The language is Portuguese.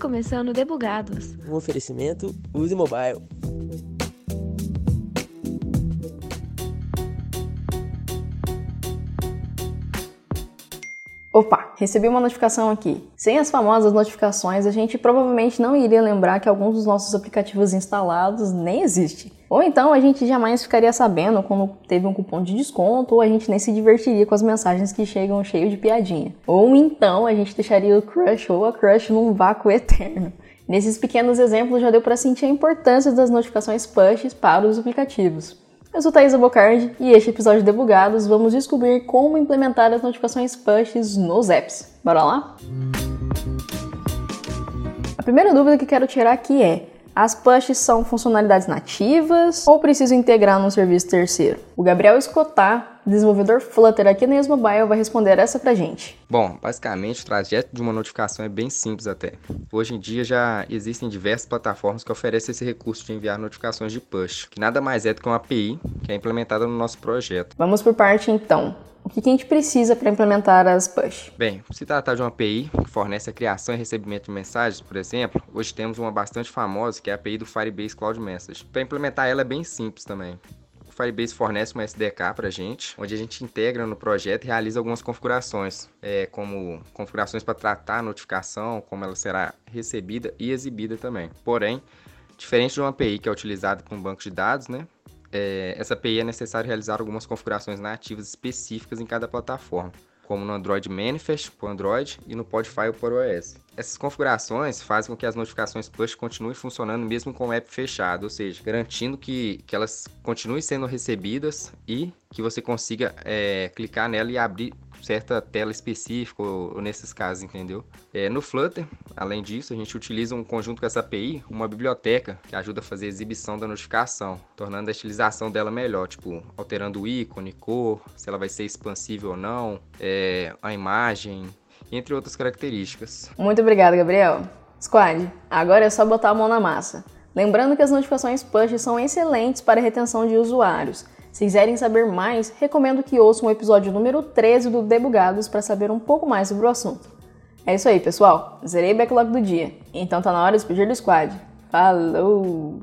Começando Debugados. Um oferecimento Use Mobile. Opa, recebi uma notificação aqui. Sem as famosas notificações, a gente provavelmente não iria lembrar que alguns dos nossos aplicativos instalados nem existe. Ou então a gente jamais ficaria sabendo quando teve um cupom de desconto, ou a gente nem se divertiria com as mensagens que chegam cheio de piadinha. Ou então a gente deixaria o crush ou a crush num vácuo eterno. Nesses pequenos exemplos já deu para sentir a importância das notificações push para os aplicativos. Eu sou Thaisa Bocardi e este episódio de Debugados vamos descobrir como implementar as notificações pushes nos apps. Bora lá? A primeira dúvida que quero tirar aqui é: as pushes são funcionalidades nativas ou preciso integrar num serviço terceiro? O Gabriel Escotar, desenvolvedor Flutter aqui na Mobile, vai responder essa pra gente. Bom, basicamente o trajeto de uma notificação é bem simples até. Hoje em dia já existem diversas plataformas que oferecem esse recurso de enviar notificações de push, que nada mais é do que uma API que é implementada no nosso projeto. Vamos por parte então. O que a gente precisa para implementar as push? Bem, se tratar de uma API que fornece a criação e recebimento de mensagens, por exemplo, hoje temos uma bastante famosa que é a API do Firebase Cloud Message. Para implementar ela é bem simples também. Firebase fornece uma SDK para a gente, onde a gente integra no projeto e realiza algumas configurações, é, como configurações para tratar a notificação, como ela será recebida e exibida também. Porém, diferente de uma API que é utilizada para um banco de dados, né, é, essa API é necessário realizar algumas configurações nativas específicas em cada plataforma, como no Android Manifest para Android e no Podfile para o iOS. Essas configurações fazem com que as notificações push continuem funcionando mesmo com o app fechado, ou seja, garantindo que, que elas continuem sendo recebidas e que você consiga é, clicar nela e abrir certa tela específica, ou, ou nesses casos, entendeu? É, no Flutter, além disso, a gente utiliza um conjunto com essa API, uma biblioteca que ajuda a fazer a exibição da notificação, tornando a estilização dela melhor, tipo, alterando o ícone, cor, se ela vai ser expansível ou não, é, a imagem, entre outras características. Muito obrigado, Gabriel. Squad, agora é só botar a mão na massa. Lembrando que as notificações push são excelentes para retenção de usuários se quiserem saber mais, recomendo que ouçam o episódio número 13 do Debugados para saber um pouco mais sobre o assunto. É isso aí, pessoal. Zerei backlog do dia. Então tá na hora de pedir do squad. Falou!